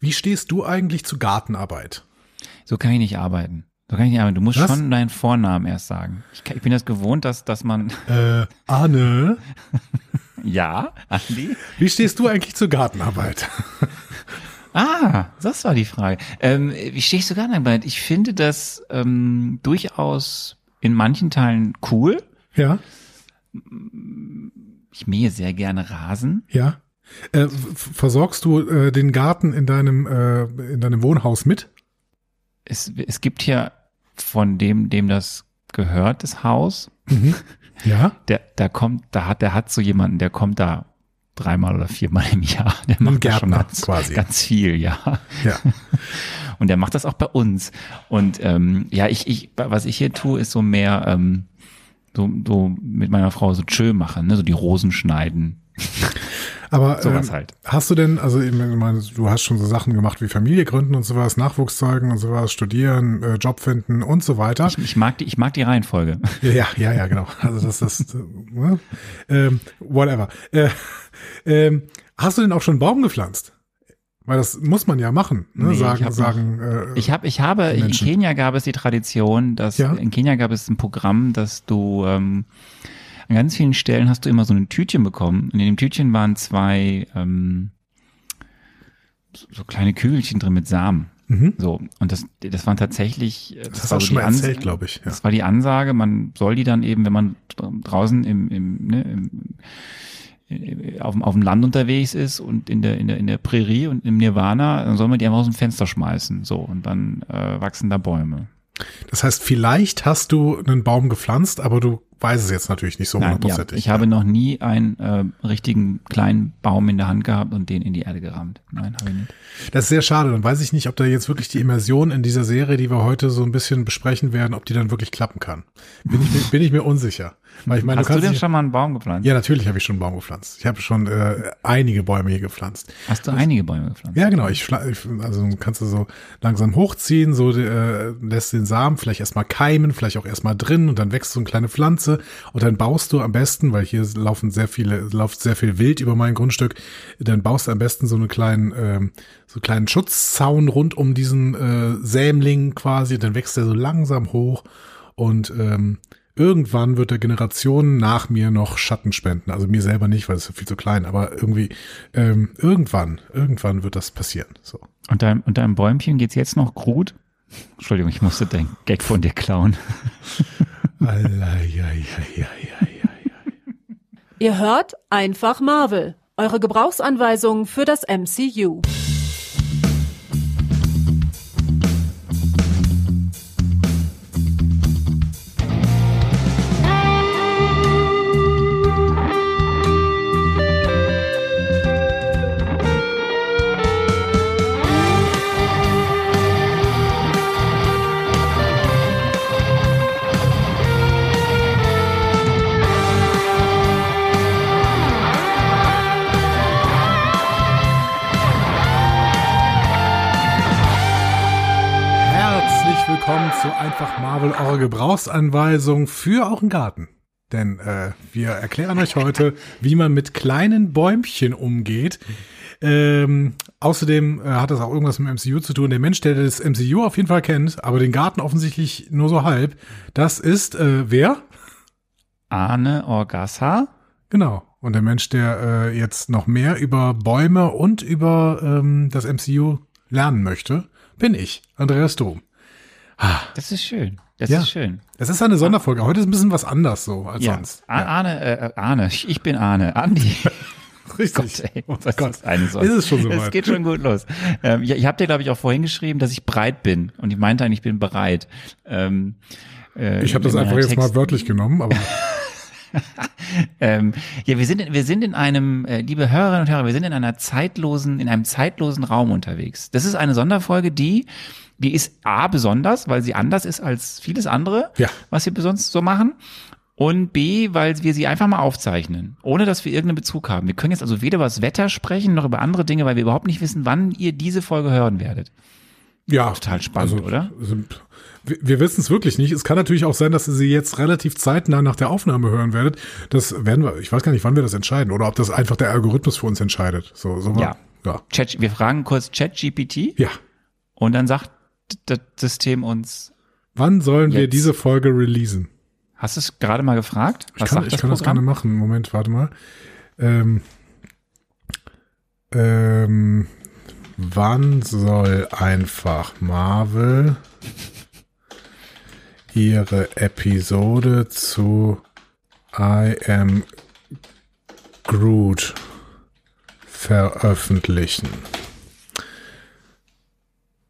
Wie stehst du eigentlich zu Gartenarbeit? So kann ich nicht arbeiten. So kann ich nicht arbeiten. Du musst Was? schon deinen Vornamen erst sagen. Ich, kann, ich bin das gewohnt, dass, dass man, Äh, Arne, ja, Andi? wie stehst du eigentlich zur Gartenarbeit? Ah, das war die Frage. Ähm, wie stehe ich so gar nicht Ich finde das ähm, durchaus in manchen Teilen cool. Ja, Ich mähe sehr gerne Rasen. ja. Äh, versorgst du äh, den Garten in deinem, äh, in deinem Wohnhaus mit? Es, es gibt hier von dem, dem das gehört, das Haus, Ja. der, da kommt, da hat, der hat so jemanden, der kommt da dreimal oder viermal im Jahr. Der macht schon Gärtner ganz, quasi. ganz viel, ja. Ja. Und der macht das auch bei uns. Und ähm, ja, ich, ich, was ich hier tue, ist so mehr ähm, so, so mit meiner Frau so tschö machen, ne? so die Rosen schneiden. Aber Sowas ähm, halt. hast du denn, also ich meine, du hast schon so Sachen gemacht wie Familie gründen und sowas, Nachwuchs zeugen und sowas, studieren, äh, Job finden und so weiter. Ich, ich mag die, ich mag die Reihenfolge. Ja, ja, ja, genau. Also das ist äh, ne? ähm, whatever. Äh, ähm, hast du denn auch schon einen Baum gepflanzt? Weil das muss man ja machen, ne? Nee, ich sagen, hab sagen. Äh, Ich habe, ich habe, in. Kenia gab es die Tradition, dass Ja. in Kenia gab es ein Programm, dass du ähm, an ganz vielen Stellen hast du immer so ein Tütchen bekommen. Und in dem Tütchen waren zwei ähm, so, kleine Kügelchen drin mit Samen. mhm. So, und das, das waren tatsächlich, äh, das, Das hast du war auch so schon die mal erzählt, glaube ich. Ja. Das war die Ansage, man soll die dann eben, wenn man dra- draußen im, im, ne, im äh, auf, dem- auf dem Land unterwegs ist und in der, in der, in der Prärie und im Nirvana, dann soll man die einfach aus dem Fenster schmeißen. So, und dann äh, wachsen da Bäume. Das heißt, vielleicht hast du einen Baum gepflanzt, aber du weißt es jetzt natürlich nicht so Nein, ja, hundertprozentig. ich habe noch nie einen äh, richtigen kleinen Baum in der Hand gehabt und den in die Erde gerammt. Nein, habe ich nicht. Das ist sehr schade. Dann weiß ich nicht, ob da jetzt wirklich die Immersion in dieser Serie, die wir heute so ein bisschen besprechen werden, ob die dann wirklich klappen kann. Bin ich, mir- bin ich mir unsicher. Weil ich meine, Hast du kannst denn schon mal einen Baum gepflanzt? Ja, natürlich habe ich schon einen Baum gepflanzt. Ich habe schon äh, einige Bäume hier gepflanzt. Hast du einige Bäume gepflanzt? Ja, genau. Ich also kannst du so langsam hochziehen, so äh, lässt den Samen vielleicht erstmal keimen, vielleicht auch erstmal drin und dann wächst so eine kleine Pflanze und dann baust du am besten, weil hier laufen sehr viele, läuft sehr viel Wild über mein Grundstück, dann baust du am besten so einen kleinen, ähm, so einen kleinen Schutzzaun rund um diesen äh, Sämling quasi, dann wächst er so langsam hoch und ähm, irgendwann wird der Generationen nach mir noch Schatten spenden. Also mir selber nicht, weil es ist viel zu klein, aber irgendwie ähm, irgendwann, irgendwann wird das passieren. So. Und deinem, und deinem Bäumchen geht's jetzt noch gut? Entschuldigung, ich musste den Gag von dir klauen. Ihr hört einfach Marvel. Eure Gebrauchsanweisung für das MCU. Gebrauchsanweisung für euren Garten. Denn äh, wir erklären euch heute, wie man mit kleinen Bäumchen umgeht. Ähm, außerdem äh, hat das auch irgendwas mit dem MCU zu tun. Der Mensch, der das MCU auf jeden Fall kennt, aber den Garten offensichtlich nur so halb, das ist äh, wer? Arne Orgassa. Genau. Und der Mensch, der äh, jetzt noch mehr über Bäume und über ähm, das MCU lernen möchte, bin ich, Andreas Dom. Das ist schön. Das Ja. ist schön. Es ist eine Sonderfolge. Heute ist ein bisschen was anders so als Ja. sonst. A- Arne, äh, Arne, ich bin Arne. Andi. Richtig. Gott, ey, oh das Gott. ist eine Sonne. Ist es schon Es soweit? geht schon gut los. Ähm, ja, ich habe dir, glaube ich, auch vorhin geschrieben, dass ich bereit bin. Und ich meinte eigentlich, ich bin bereit. Ähm, äh, Ich habe das in einfach jetzt mal Text- wörtlich genommen, aber Ähm, ja, wir sind, in, wir sind in einem, äh, liebe Hörerinnen und Hörer, wir sind in einer zeitlosen, in einem zeitlosen Raum unterwegs. Das ist eine Sonderfolge, die, die ist A, besonders, weil sie anders ist als vieles andere, Ja. was wir sonst so machen. Und B, weil wir sie einfach mal aufzeichnen, ohne dass wir irgendeinen Bezug haben. Wir können jetzt also weder über das Wetter sprechen, noch über andere Dinge, weil wir überhaupt nicht wissen, wann ihr diese Folge hören werdet. ja. Total spannend, oder? Also, wir wir wissen es wirklich nicht. Es kann natürlich auch sein, dass ihr sie jetzt relativ zeitnah nach der Aufnahme hören werdet. Das werden wir, ich weiß gar nicht, wann wir das entscheiden oder ob das einfach der Algorithmus für uns entscheidet. So, so Ja. Ja. Chat, wir fragen kurz ChatGPT Ja. und dann sagt das System uns, Wann sollen wir Jetzt. diese Folge releasen? hast du es gerade mal gefragt? Ich kann, ich kann das gerne machen. Moment, warte mal. Ähm, ähm, wann soll einfach Marvel ihre Episode zu I Am Groot veröffentlichen?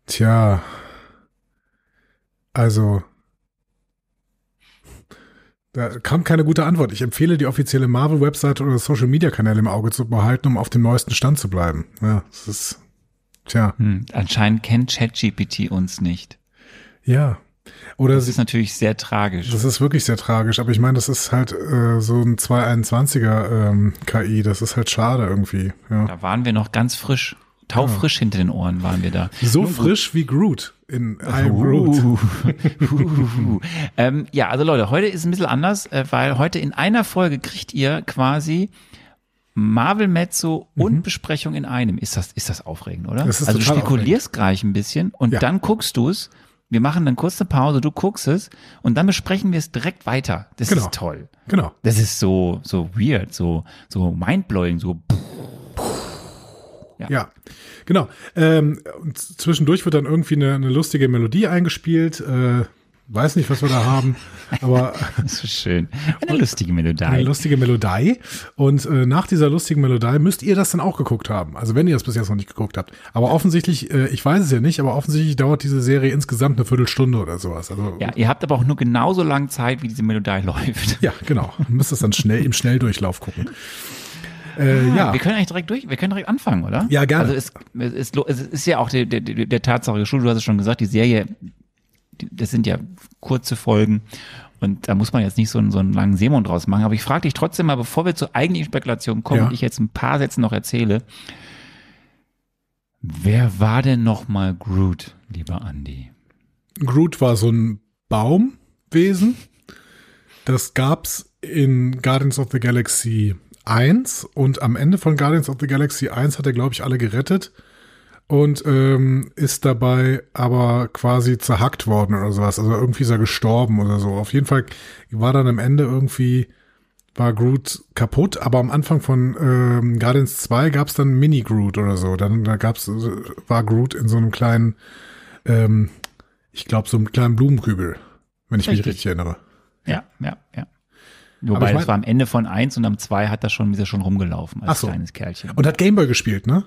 Tja, also da kam keine gute Antwort. Ich empfehle die offizielle Marvel-Webseite oder Social-Media-Kanäle im Auge zu behalten, um auf dem neuesten Stand zu bleiben. Ja, das ist, tja, Hm, anscheinend kennt ChatGPT uns nicht. ja. Oder Das ist natürlich sehr tragisch. das ist wirklich sehr tragisch, aber ich meine, das ist halt äh, so ein 221er ähm, KI, das ist halt schade irgendwie. Ja. Da waren wir noch ganz frisch. Taufrisch hinter den Ohren waren wir da. So frisch wie Groot in I Am Groot. Uh, uh, ähm, ja, also Leute, heute ist ein bisschen anders, äh, weil heute in einer Folge kriegt ihr quasi Marvel Mezzo und Besprechung in einem. Ist das, ist das aufregend, oder? Mhm. Das ist also du spekulierst gleich ein bisschen und Ja. dann guckst du es. Wir machen dann kurz eine Pause, du guckst es und dann besprechen wir es direkt weiter. Das Genau. ist toll. Genau. Das ist so, so weird, so, so mindblowing, so Ja, genau. Ähm, und zwischendurch wird dann irgendwie eine, eine lustige Melodie eingespielt. Äh, weiß nicht, was wir da haben, aber Das ist schön. Eine lustige eine Melodie. lustige Melodie. Und äh, nach dieser lustigen Melodie müsst ihr das dann auch geguckt haben. Also wenn ihr das bis jetzt noch nicht geguckt habt. Aber offensichtlich, äh, ich weiß es ja nicht, aber offensichtlich dauert diese Serie insgesamt eine Viertelstunde oder sowas. Also Ja, ihr habt aber auch nur genauso lange Zeit, wie diese Melodie läuft. ja genau. Ihr müsst es dann schnell im Schnelldurchlauf gucken. Äh, ja. Wir können eigentlich direkt durch, wir können direkt anfangen, oder? Ja, gerne. Also es, es, es ist ja auch der, der, der Tatsache geschuldet, du hast es schon gesagt, die Serie, das sind ja kurze Folgen und da muss man jetzt nicht so einen, so einen langen Semon draus machen. Aber ich frage dich trotzdem mal, bevor wir zur eigentlichen Spekulation kommen Ja. und ich jetzt ein paar Sätze noch erzähle, wer war denn noch mal Groot, lieber Andy? Groot war so ein Baumwesen. Das gab's in Guardians of the Galaxy 1 und am Ende von Guardians of the Galaxy 1 hat er, glaube ich, alle gerettet und ähm, ist dabei aber quasi zerhackt worden oder sowas. Also irgendwie ist er gestorben oder so. Auf jeden Fall war dann am Ende irgendwie war Groot kaputt, aber am Anfang von ähm, Guardians 2 gab's dann Mini-Groot oder so. Dann da gab's, war Groot in so einem kleinen, ähm, ich glaube, so einem kleinen Blumenkübel, wenn ich mich Richtig. richtig erinnere. Ja, ja, ja. Wobei ich mein- das war am Ende von eins und am zwei hat er schon wieder schon rumgelaufen als Ach so. kleines Kerlchen. Und hat Gameboy gespielt, ne?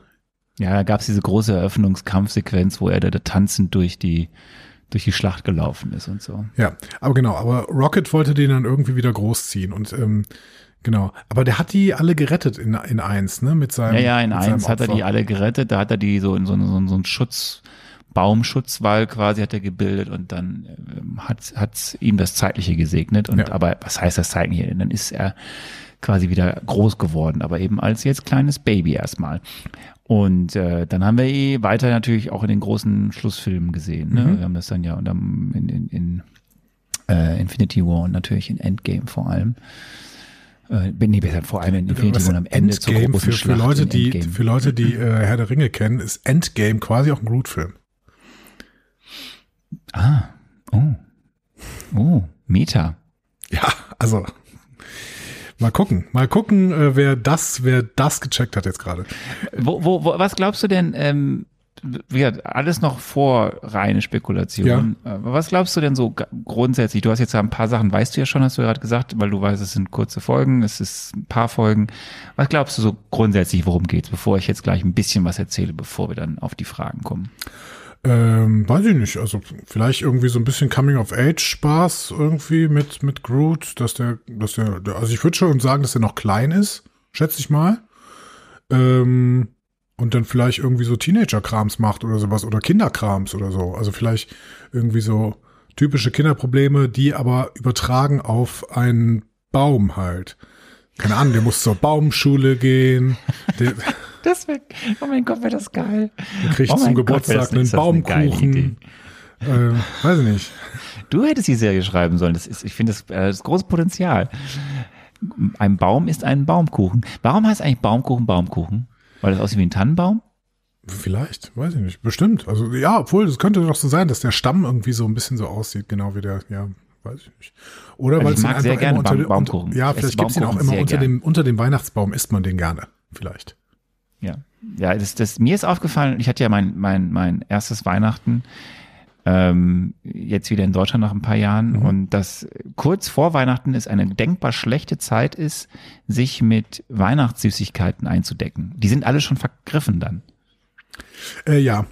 Ja, da gab's diese große Eröffnungskampfsequenz, wo er da, da tanzend durch die, durch die Schlacht gelaufen ist und so. Ja, aber genau, aber Rocket wollte den dann irgendwie wieder großziehen und ähm, genau. Aber der hat die alle gerettet in, in eins, ne? Mit seinem. Ja, ja, in eins hat er die alle gerettet, da hat er die so in so, so, so einen Schutz, Baumschutzwall quasi hat er gebildet und dann ähm, hat hat ihm das Zeitliche gesegnet und Ja. aber was heißt das Zeitliche? Dann ist er quasi wieder groß geworden, aber eben als jetzt kleines Baby erstmal. Und äh, dann haben wir eh weiter natürlich auch in den großen Schlussfilmen gesehen. Ne? Mhm. Wir haben das dann ja und dann in, in, in äh, Infinity War und natürlich in Endgame vor allem. Äh, nee, besser vor allem in Infinity War und am Ende zur Endgame großen für, für Leute, die Endgame. für Leute, die äh, Herr der Ringe kennen, ist Endgame quasi auch ein Groot-Film. Ah, oh. Oh, Meta. Ja, also mal gucken, mal gucken, äh, wer das, wer das gecheckt hat jetzt gerade. Wo, wo, wo, was glaubst du denn, ähm, gesagt, alles noch vor reine Spekulation. Äh, Was glaubst du denn so grundsätzlich? Du hast jetzt ja ein paar Sachen, weißt du ja schon, hast du ja gerade gesagt, weil du weißt, es sind kurze Folgen, es ist ein paar Folgen. Was glaubst du so grundsätzlich, worum geht's, bevor ich jetzt gleich ein bisschen was erzähle, bevor wir dann auf die Fragen kommen? Ähm, weiß ich nicht, also vielleicht irgendwie so ein bisschen Coming-of-Age-Spaß irgendwie mit, mit Groot, dass der, dass der, der also ich würde schon sagen, dass er noch klein ist, schätze ich mal. Ähm, und dann vielleicht irgendwie so Teenager-Krams macht oder sowas oder Kinderkrams oder so. Also vielleicht irgendwie so typische Kinderprobleme, die aber übertragen auf einen Baum halt. Keine Ahnung, der muss zur Baumschule gehen, der, Das wäre, oh mein Gott, wäre das geil. der kriegt Oh zum Gott, Geburtstag das- einen ist. Baumkuchen. Äh, weiß ich nicht. Du hättest die Serie schreiben sollen. Das ist, ich finde das, äh, das große Potenzial. Ein Baum ist ein Baumkuchen. Warum heißt eigentlich Baumkuchen Baumkuchen? Weil das aussieht wie ein Tannenbaum? Vielleicht, weiß ich nicht. Bestimmt. Also ja, obwohl, es könnte doch so sein, dass der Stamm irgendwie so ein bisschen so aussieht, genau wie der, ja, weiß ich nicht. Oder Also weil ich es ihn mag sehr einfach gerne unter, Baum- Baumkuchen. Unter, ja, vielleicht gibt's ihn auch immer unter gern. dem, unter dem Weihnachtsbaum, isst man den gerne. Vielleicht. Ja, ja, das, das, mir ist aufgefallen, ich hatte ja mein, mein, mein erstes Weihnachten ähm, jetzt wieder in Deutschland nach ein paar Jahren Mhm. und das kurz vor Weihnachten ist eine denkbar schlechte Zeit ist, sich mit Weihnachtssüßigkeiten einzudecken. Die sind alle schon vergriffen dann. Äh, ja.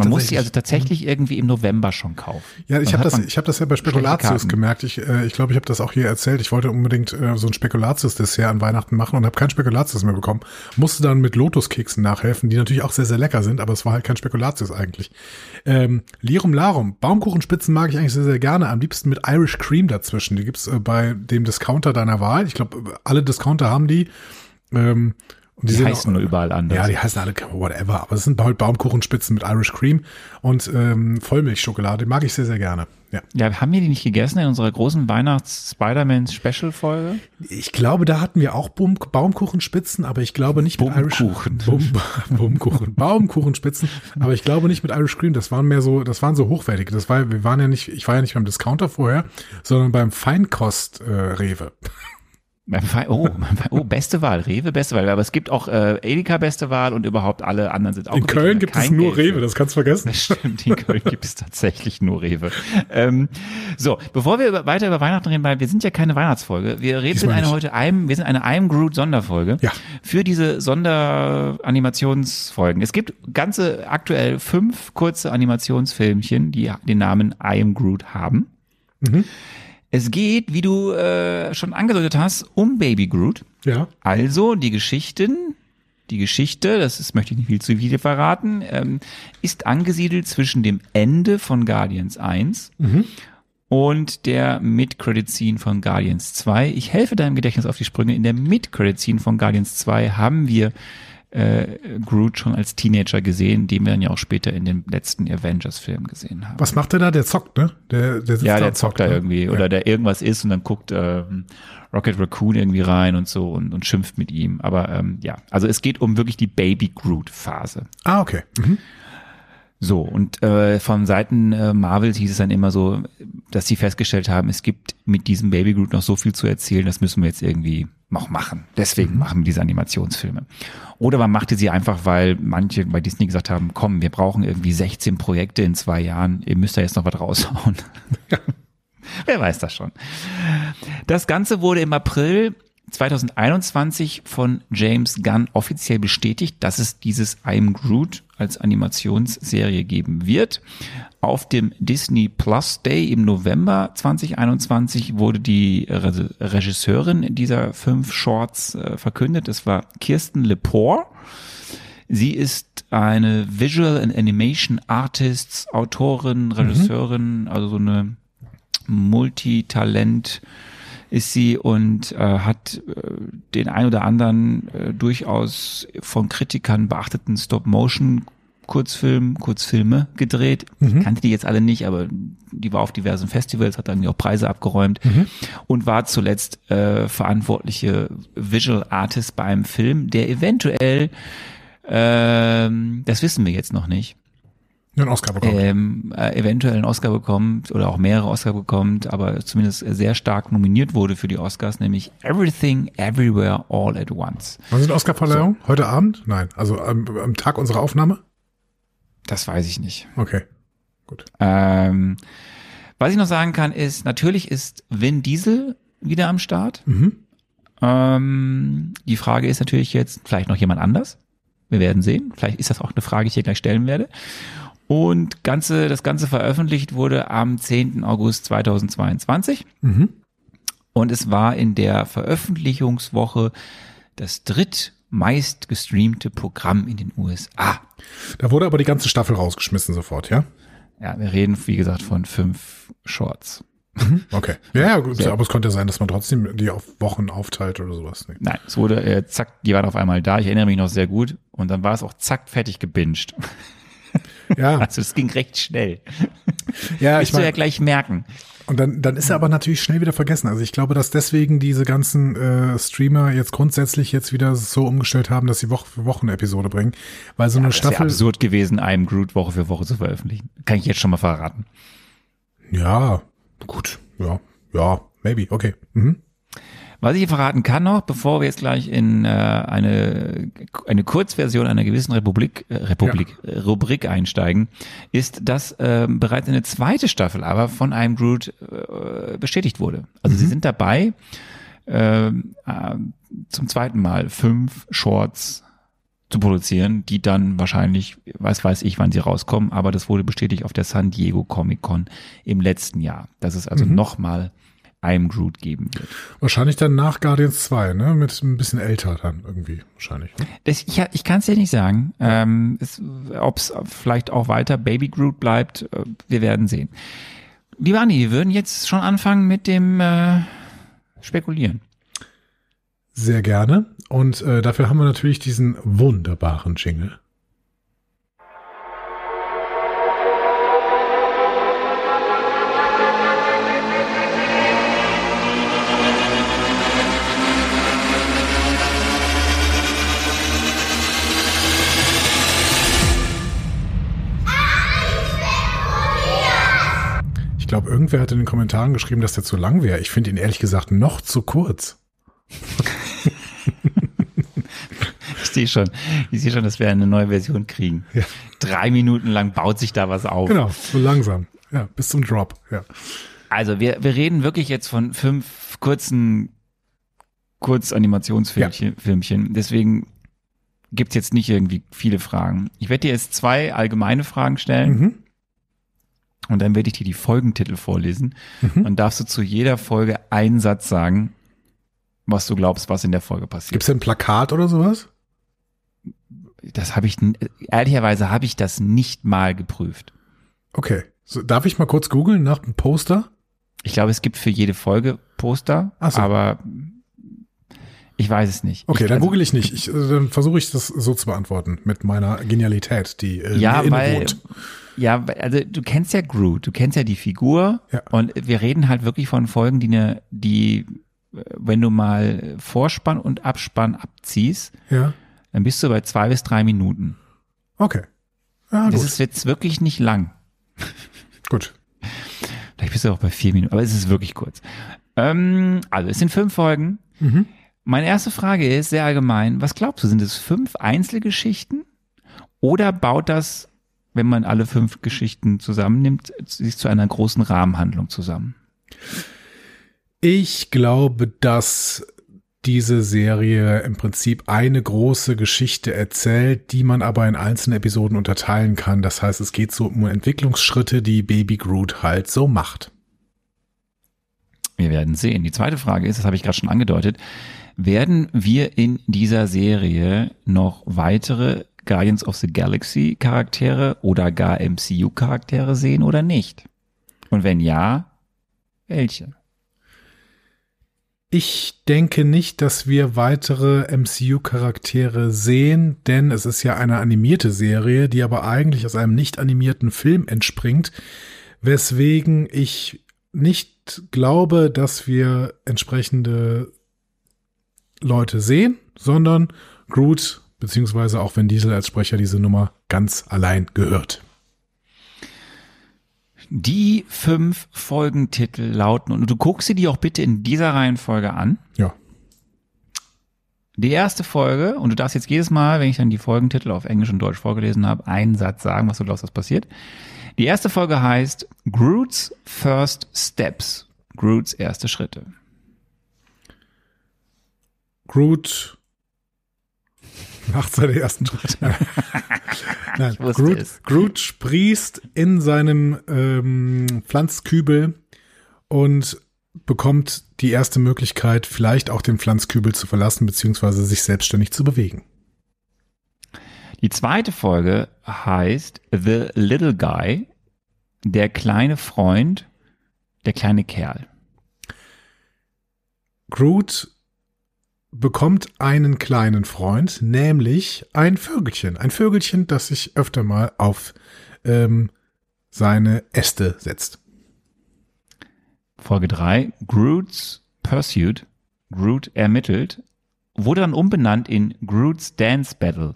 Man muss sie also tatsächlich irgendwie im November schon kaufen. Ja, ich habe das, ich habe das ja bei Spekulatius gemerkt. Ich glaube, äh, ich, glaub, ich habe das auch hier erzählt. Ich wollte unbedingt äh, so ein Spekulatius-Dessert an Weihnachten machen und habe kein Spekulatius mehr bekommen. Musste dann mit Lotuskeksen nachhelfen, die natürlich auch sehr, sehr lecker sind, aber es war halt kein Spekulatius eigentlich. Ähm, Lirum Larum. Baumkuchenspitzen mag ich eigentlich sehr, sehr gerne. Am liebsten mit Irish Cream dazwischen. Die gibt's äh, bei dem Discounter deiner Wahl. Ich glaube, alle Discounter haben die. Ähm, und Die sehen heißen auch- nur überall anders. ja, die heißen alle whatever, aber es sind halt Baumkuchenspitzen mit Irish Cream und ähm, Vollmilchschokolade. Die mag ich sehr, sehr gerne. Ja. Ja, haben wir die nicht gegessen in unserer großen Weihnachts-Spider-Man-Special-Folge? Ich glaube, da hatten wir auch Baum Baumkuchenspitzen, aber ich glaube nicht mit Irish Baumkuchen. Baum, Baumkuchen, Baumkuchenspitzen, aber ich glaube nicht mit Irish Cream. Das waren mehr so, das waren so hochwertige. Das war, wir waren ja nicht, ich war ja nicht beim Discounter vorher, sondern beim Feinkost Oh, oh, beste Wahl, Rewe, beste Wahl. Aber es gibt auch äh, Edeka beste Wahl und überhaupt alle anderen sind auch In Köln gibt es nur Geld Rewe, das kannst du vergessen. Das stimmt, in Köln gibt es tatsächlich nur Rewe. Ähm, so, bevor wir über, weiter über Weihnachten reden, weil wir sind ja keine Weihnachtsfolge, wir reden eine nicht. heute einem, wir sind eine I'm Groot Sonderfolge Ja. für diese Sonderanimationsfolgen. Es gibt ganze aktuell fünf kurze Animationsfilmchen, die den Namen I am Groot haben. Mhm. Es geht, wie du äh, schon angedeutet hast, um Baby Groot. Ja. Also die Geschichten, die Geschichte, das ist, möchte ich nicht viel zu viel verraten, ähm, ist angesiedelt zwischen dem Ende von Guardians 1 und der Mid-Credit-Scene von Guardians 2. Ich helfe deinem Gedächtnis auf die Sprünge. In der Mid-Credit-Scene von Guardians 2 haben wir äh, Groot schon als Teenager gesehen, den wir dann ja auch später in dem letzten Avengers-Film gesehen haben. Was macht der da? Der zockt, ne? Der, der sitzt Ja, da der und zockt da ne? irgendwie oder der irgendwas ist und dann guckt ähm, Rocket Raccoon irgendwie rein und so und, und schimpft mit ihm. Aber ähm, ja, also es geht um wirklich die Baby Groot Phase. Ah, okay. Mhm. So und äh, von Seiten äh, Marvel hieß es dann immer so, dass sie festgestellt haben, es gibt mit diesem Baby Groot noch so viel zu erzählen, das müssen wir jetzt irgendwie noch machen. Deswegen machen wir diese Animationsfilme. Oder man machte sie einfach, weil manche bei Disney gesagt haben, komm, wir brauchen irgendwie 16 Projekte in zwei Jahren, ihr müsst da jetzt noch was raushauen. Wer weiß das schon. Das Ganze wurde im April 2021 von James Gunn offiziell bestätigt, dass es dieses I'm Groot als Animationsserie geben wird. Auf dem Disney Plus Day im November 2021 wurde die Re Regisseurin dieser fünf Shorts äh, verkündet. Das war Kirsten Lepore. Sie ist eine Visual and Animation Artist, Autorin, Regisseurin, also so eine Multitalent ist sie und äh, hat äh, den ein oder anderen äh, durchaus von Kritikern beachteten Stop-Motion Kurzfilm, Kurzfilme gedreht. Ich kannte die jetzt alle nicht, aber die war auf diversen Festivals, hat dann auch Preise abgeräumt und war zuletzt äh, verantwortliche Visual Artist bei einem Film, der eventuell, ähm, das wissen wir jetzt noch nicht, einen Oscar bekommen. ähm, äh, eventuell einen Oscar bekommt oder auch mehrere Oscar bekommt, aber zumindest sehr stark nominiert wurde für die Oscars, nämlich Everything Everywhere All at Once. Wann sind Oscarverleihungen? Heute Abend? Nein. Also am, am Tag unserer Aufnahme? Das weiß ich nicht. Okay. Gut. Ähm, was ich noch sagen kann, ist, natürlich ist Vin Diesel wieder am Start. Mhm. Ähm, die Frage ist natürlich jetzt, vielleicht noch jemand anders. Wir werden sehen. Vielleicht ist das auch eine Frage, die ich hier gleich stellen werde. Und ganze, das Ganze veröffentlicht wurde am 10. August 2022. Mhm. Und es war in der Veröffentlichungswoche das drittmeist gestreamte Programm in den USA. Da wurde aber die ganze Staffel rausgeschmissen sofort, ja? Ja, wir reden, wie gesagt, von fünf Shorts. Okay. Ja, ja gut, Ja. aber es könnte ja sein, dass man trotzdem die auf Wochen aufteilt oder sowas. Nee. Nein, es wurde, äh, zack, die waren auf einmal da. Ich erinnere mich noch sehr gut. Und dann war es auch zack, fertig gebinged. Ja. Also es ging recht schnell. Ja, Willst ich du ja gleich merken. und dann, dann ist er aber natürlich schnell wieder vergessen. Also ich glaube, dass deswegen diese ganzen äh, Streamer jetzt grundsätzlich jetzt wieder so umgestellt haben, dass sie Woche für Woche eine Episode bringen. Weil so eine Das wäre Staffel. absurd gewesen, einem Groot Woche für Woche zu veröffentlichen. Kann ich jetzt schon mal verraten. Ja, gut. Ja, ja, maybe. Okay. Mhm. Was ich verraten kann noch, bevor wir jetzt gleich in äh, eine, eine Kurzversion einer gewissen Republik, äh, Republik, äh, Rubrik einsteigen, ist, dass ähm, bereits eine zweite Staffel aber von einem Groot äh, bestätigt wurde. Also sie sind dabei, ähm, äh, zum zweiten Mal fünf Shorts zu produzieren, die dann wahrscheinlich, was weiß ich, wann sie rauskommen, aber das wurde bestätigt auf der San Diego Comic Con im letzten Jahr, dass es also nochmal I'm Groot geben wird. Wahrscheinlich dann nach Guardians 2, ne? Mit ein bisschen älter dann irgendwie. Wahrscheinlich. Ne? Das, ich ich kann es dir nicht sagen, ähm, ob es vielleicht auch weiter Baby Groot bleibt. Äh, wir werden sehen. Lieber Andi, wir würden jetzt schon anfangen mit dem äh, Spekulieren. Sehr gerne. Und äh, dafür haben wir natürlich diesen wunderbaren Jingle. Glaube, irgendwer hat in den Kommentaren geschrieben, dass der zu lang wäre. Ich finde ihn ehrlich gesagt noch zu kurz. Ich sehe schon, ich sehe schon, dass wir eine neue Version kriegen. Ja. Drei Minuten lang baut sich da was auf. Genau, so langsam. Ja, bis zum Drop. Ja. Also wir, wir reden wirklich jetzt von fünf kurzen Kurzanimationsfilmchen. Filmchen. Deswegen gibt's jetzt nicht irgendwie viele Fragen. Ich werde dir jetzt zwei allgemeine Fragen stellen Mhm. Und dann werde ich dir die Folgentitel vorlesen. Dann darfst du zu jeder Folge einen Satz sagen, was du glaubst, was in der Folge passiert. Gibt es ein Plakat oder sowas? Das habe ich, ehrlicherweise habe ich das nicht mal geprüft. Okay. So, darf ich mal kurz googeln nach einem Poster? Ich glaube, es gibt für jede Folge Poster, so. aber ich weiß es nicht. Okay, ich, dann also- google ich nicht. Ich, äh, dann versuche ich das so zu beantworten mit meiner Genialität, die äh, Ja, weil, wohnt. Ja, also du kennst ja Groot, du kennst ja die Figur Ja. und wir reden halt wirklich von Folgen, die eine, die, äh, wenn du mal Vorspann und Abspann abziehst, Ja, dann bist du bei zwei bis drei Minuten. okay. Ja, Das gut. ist jetzt wirklich nicht lang. gut. Vielleicht bist du auch bei vier Minuten, aber es ist wirklich kurz. Ähm, also es sind fünf Folgen. Mhm. Meine erste Frage ist sehr allgemein. Was glaubst du, sind es fünf Einzelgeschichten oder baut das, wenn man alle fünf Geschichten zusammennimmt, sich zu einer großen Rahmenhandlung zusammen? Ich glaube, dass diese Serie im Prinzip eine große Geschichte erzählt, die man aber in einzelne Episoden unterteilen kann. Das heißt, es geht so um Entwicklungsschritte, die Baby Groot halt so macht. Wir werden sehen. Die zweite Frage ist, das habe ich gerade schon angedeutet, werden wir in dieser Serie noch weitere Guardians of the Galaxy Charaktere oder gar MCU Charaktere sehen oder nicht? Und wenn ja, welche? Ich denke nicht, dass wir weitere MCU-Charaktere sehen, denn es ist ja eine animierte Serie, die aber eigentlich aus einem nicht animierten Film entspringt, weswegen ich nicht glaube, dass wir entsprechende Leute sehen, sondern Groot beziehungsweise auch Vin Diesel als Sprecher diese Nummer ganz allein gehört. Die fünf Folgentitel lauten, und du guckst sie dir auch bitte in dieser Reihenfolge an. Ja. Die erste Folge, und du darfst jetzt jedes Mal, wenn ich dann die Folgentitel auf Englisch und Deutsch vorgelesen habe, einen Satz sagen, was du glaubst, was passiert. Die erste Folge heißt Groot's First Steps. Groot's erste Schritte. Groot macht seine ersten Schritte. Nein, Groot, es. Groot sprießt in seinem ähm, Pflanzkübel und bekommt die erste Möglichkeit, vielleicht auch den Pflanzkübel zu verlassen, beziehungsweise sich selbstständig zu bewegen. Die zweite Folge heißt The Little Guy, der kleine Freund, der kleine Kerl. Groot bekommt einen kleinen Freund, nämlich ein Vögelchen. Ein Vögelchen, das sich öfter mal auf ähm, seine Äste setzt. Folge 3, Groot's Pursuit, Groot ermittelt, wurde dann umbenannt in Groot's Dance Battle.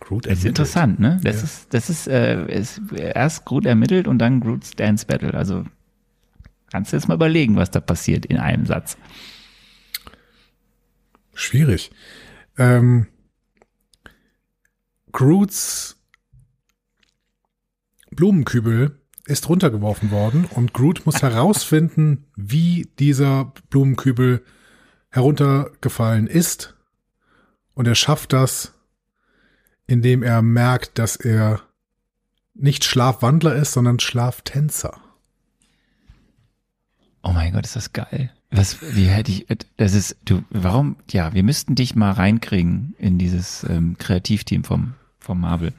Groot Das ist interessant, ne? Das ist, das ist, äh, ist erst Groot ermittelt und dann Groot's Dance Battle. Also kannst du jetzt mal überlegen, was da passiert in einem Satz. Schwierig. Ähm, Groots Blumenkübel ist runtergeworfen worden und Groot muss herausfinden, wie dieser Blumenkübel heruntergefallen ist. Und er schafft das, indem er merkt, dass er nicht Schlafwandler ist, sondern Schlaftänzer. Oh mein Gott, ist das geil. Was, wie hätte ich, das ist, du, warum, ja, wir müssten dich mal reinkriegen in dieses ähm, Kreativteam vom, vom Marvel.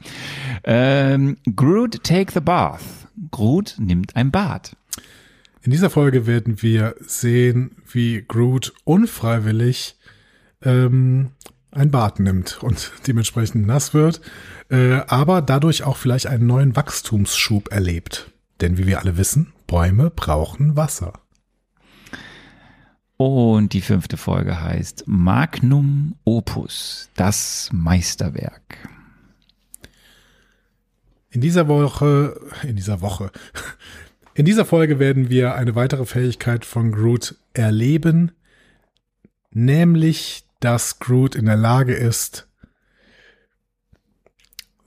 Ähm, Groot take the bath. Groot nimmt ein Bad. In dieser Folge werden wir sehen, wie Groot unfreiwillig ähm, ein Bad nimmt und dementsprechend nass wird, äh, aber dadurch auch vielleicht einen neuen Wachstumsschub erlebt. Denn wie wir alle wissen, Bäume brauchen Wasser. Und die fünfte Folge heißt Magnum Opus, das Meisterwerk. In dieser Woche, in dieser Woche, in dieser Folge werden wir eine weitere Fähigkeit von Groot erleben, nämlich, dass Groot in der Lage ist,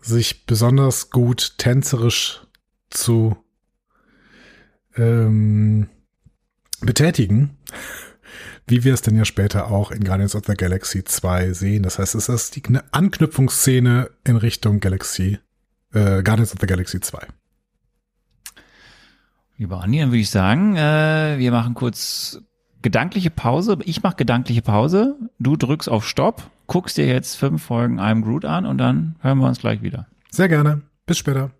sich besonders gut tänzerisch zu ähm, betätigen, wie wir es denn ja später auch in Guardians of the Galaxy 2 sehen. Das heißt, es ist die eine Anknüpfungsszene in Richtung Galaxy, äh, Guardians of the Galaxy 2. Lieber Andi, dann würde ich sagen, äh, wir machen kurz gedankliche Pause. Ich mache gedankliche Pause. Du drückst auf Stopp, guckst dir jetzt fünf Folgen I'm Groot an und dann hören wir uns gleich wieder. Sehr gerne. Bis später.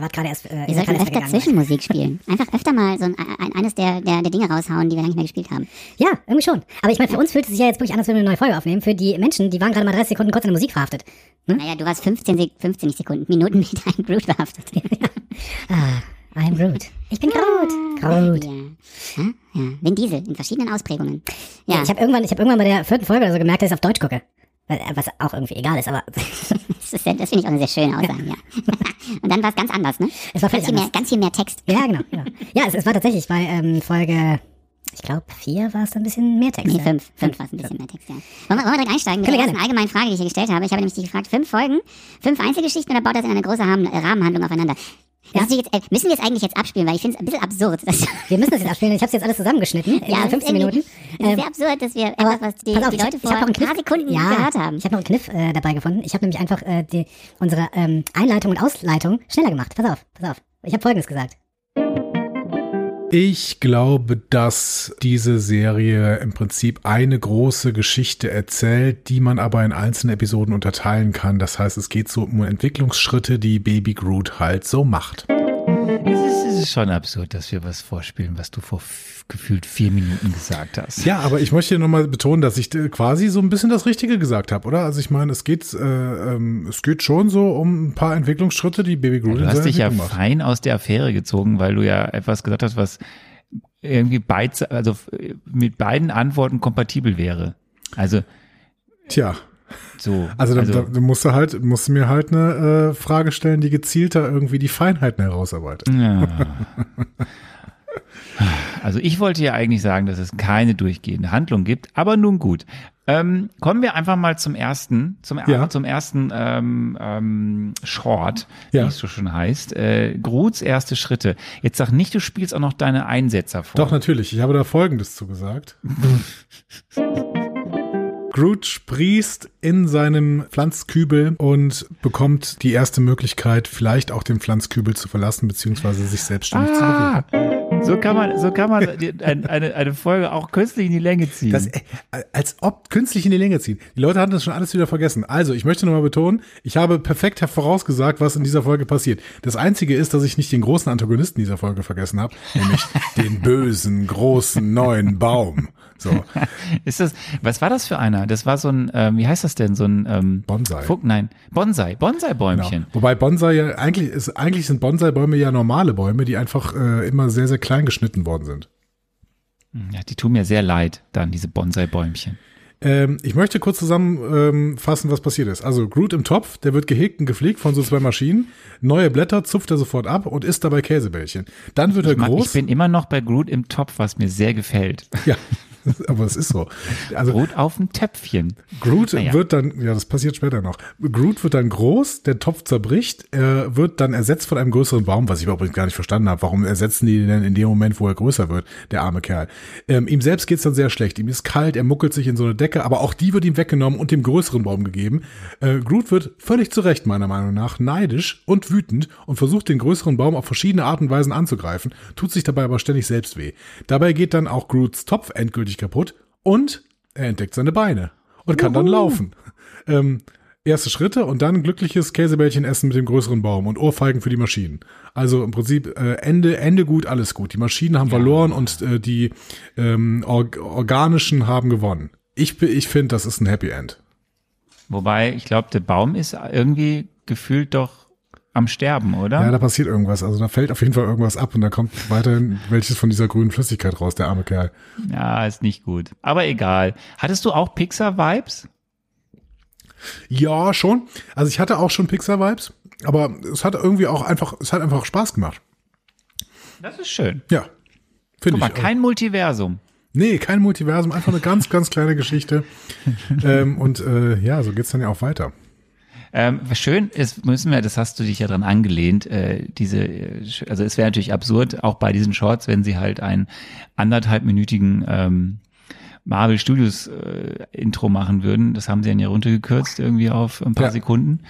Ihr wart gerade erst. Äh, Wir sollten öfter. Zwischenmusik spielen. Einfach öfter mal so ein, ein, eines der, der, der Dinge raushauen, die wir lange nicht mehr gespielt haben. Ja, irgendwie schon. Aber ich meine, für uns fühlt es sich ja jetzt wirklich an, als würden wir eine neue Folge aufnehmen. Für die Menschen, die waren gerade mal 30 Sekunden kurz in der Musik verhaftet. Naja, du warst 15, Sek 15 nicht Sekunden, Minuten mit einem Groot behaftet. Ah, I'm Groot. Ich bin Groot. Groot. Ja. Ja, ja. Vin Diesel in verschiedenen Ausprägungen. Ja, Ich habe irgendwann, ich hab irgendwann bei der vierten Folge oder so gemerkt, dass ich auf Deutsch gucke. Äh, Was auch irgendwie egal ist, aber das, finde ich auch eine sehr schöne Aussage, ja. Und dann war es ganz anders, ne? Es war ganz viel, mehr, ganz viel mehr Text. ja, genau. genau. Ja, es, es war tatsächlich bei ähm, Folge, ich glaube, vier war es ein bisschen mehr Text. Nee, ja. fünf. Fünf war es ein bisschen mehr Text, ja. Wollen wir, wollen wir direkt einsteigen mit der ersten allgemeinen Frage, die ich hier gestellt habe? Ich habe nämlich dich gefragt, fünf Folgen, fünf Einzelgeschichten oder baut das in eine große Rahmen, Rahmenhandlung aufeinander? Ist jetzt, äh, müssen wir es eigentlich jetzt abspielen, weil ich finde es ein bisschen absurd. Dass, Wir müssen das jetzt abspielen. Ich habe jetzt alles zusammengeschnitten in ja, es ist 15 irgendwie- Minuten. Es ist Ähm, sehr absurd, dass wir aber etwas, was die, auf, die ich Leute ich vor noch ein paar Sekunden ja, gehört haben. Ich habe noch einen Kniff äh, dabei gefunden. Ich habe nämlich einfach äh, die, unsere ähm, Einleitung und Ausleitung schneller gemacht. Pass auf, pass auf. Ich habe Folgendes gesagt. Ich glaube, dass diese Serie im Prinzip eine große Geschichte erzählt, die man aber in einzelne Episoden unterteilen kann. Das heißt, es geht so um Entwicklungsschritte, die Baby Groot halt so macht. Es ist, schon absurd, dass wir was vorspielen, was du vor gefühlt vier Minuten gesagt hast. Ja, aber ich möchte hier nochmal betonen, dass ich quasi so ein bisschen das Richtige gesagt habe, oder? Also ich meine, es geht, äh, ähm, es geht schon so um ein paar Entwicklungsschritte, die Baby Groot Du in hast dich ja macht. fein aus der Affäre gezogen, weil du ja etwas gesagt hast, was irgendwie beid, also mit beiden Antworten kompatibel wäre. Also Tja, so. also, da, da, du musst du halt, musst du mir halt eine äh, Frage stellen, die gezielter irgendwie die Feinheiten herausarbeitet. Ja. Also ich wollte ja eigentlich sagen, dass es keine durchgehende Handlung gibt, aber nun gut. Ähm, kommen wir einfach mal zum ersten, zum, Ja. zum ersten ähm, ähm, Short, Ja. wie es so schon heißt. Äh, Gruths erste Schritte. Jetzt sag nicht, du spielst auch noch deine Einsetzer vor. Doch, natürlich. Ich habe da Folgendes zugesagt. Groot sprießt in seinem Pflanzkübel und bekommt die erste Möglichkeit, vielleicht auch den Pflanzkübel zu verlassen, beziehungsweise sich selbstständig zu bewegen. So kann man, so kann man eine, eine Folge auch künstlich in die Länge ziehen. Das, äh, als ob künstlich in die Länge ziehen. Die Leute hatten das schon alles wieder vergessen. Also, ich möchte nochmal betonen, ich habe perfekt vorausgesagt, was in dieser Folge passiert. Das Einzige ist, dass ich nicht den großen Antagonisten dieser Folge vergessen habe, nämlich den bösen, großen, neuen Baum. So, Ist das, was war das für einer? Das war so ein, ähm, wie heißt das denn? So ein ähm, Bonsai. Fuck, nein, Bonsai, genau. Bonsai-Bäumchen. Wobei Bonsai ja, eigentlich ist, eigentlich sind Bonsai-Bäume ja normale Bäume, die einfach äh, immer sehr, sehr klein geschnitten worden sind. Ja, die tun mir sehr leid, dann diese Bonsai-Bäumchen. Ähm, ich möchte kurz zusammenfassen, was passiert ist. Also Groot im Topf, der wird gehegt und gepflegt von so zwei Maschinen. Neue Blätter zupft er sofort ab und isst dabei Käsebällchen. Dann wird er Ich, mag, groß. ich bin immer noch bei Groot im Topf, was mir sehr gefällt. ja, aber es ist so. Also Groot auf dem Töpfchen. Groot Naja. wird dann, ja, das passiert später noch. Groot wird dann groß, der Topf zerbricht, er wird dann ersetzt von einem größeren Baum, was ich übrigens gar nicht verstanden habe. Warum ersetzen die denn in dem Moment, wo er größer wird, der arme Kerl? Ähm, ihm selbst geht's dann sehr schlecht. Ihm ist kalt, er muckelt sich in so eine Decke, aber auch die wird ihm weggenommen und dem größeren Baum gegeben. Äh, Groot wird völlig zu Recht, meiner Meinung nach, neidisch und wütend und versucht den größeren Baum auf verschiedene Arten und Weisen anzugreifen, tut sich dabei aber ständig selbst weh. Dabei geht dann auch Groots Topf endgültig kaputt und er entdeckt seine Beine und kann dann laufen. Ähm, erste Schritte und dann glückliches Käsebällchen essen mit dem größeren Baum und Ohrfeigen für die Maschinen. Also im Prinzip äh, Ende, Ende gut, alles gut. Die Maschinen haben verloren und äh, die ähm, org organischen haben gewonnen. Ich, ich finde, das ist ein Happy End. Wobei, ich glaube, der Baum ist irgendwie gefühlt doch am Sterben, oder? Ja, da passiert irgendwas. Also da fällt auf jeden Fall irgendwas ab und da kommt weiterhin welches von dieser grünen Flüssigkeit raus, der arme Kerl. Ja, ist nicht gut. Aber egal. Hattest du auch Pixar-Vibes? Ja, schon. Also ich hatte auch schon Pixar-Vibes, aber es hat irgendwie auch einfach, es hat einfach Spaß gemacht. Das ist schön. Ja. Finde ich. mal, kein Multiversum. Nee, kein Multiversum, einfach eine ganz, ganz kleine Geschichte. ähm, und äh, ja, so geht's dann ja auch weiter. Ähm, was schön ist, müssen wir, das hast du dich ja dran angelehnt, äh, diese, also es wäre natürlich absurd, auch bei diesen Shorts, wenn sie halt einen anderthalbminütigen ähm, Marvel Studios äh, Intro machen würden. Das haben sie dann ja runtergekürzt irgendwie auf ein paar Ja. Sekunden.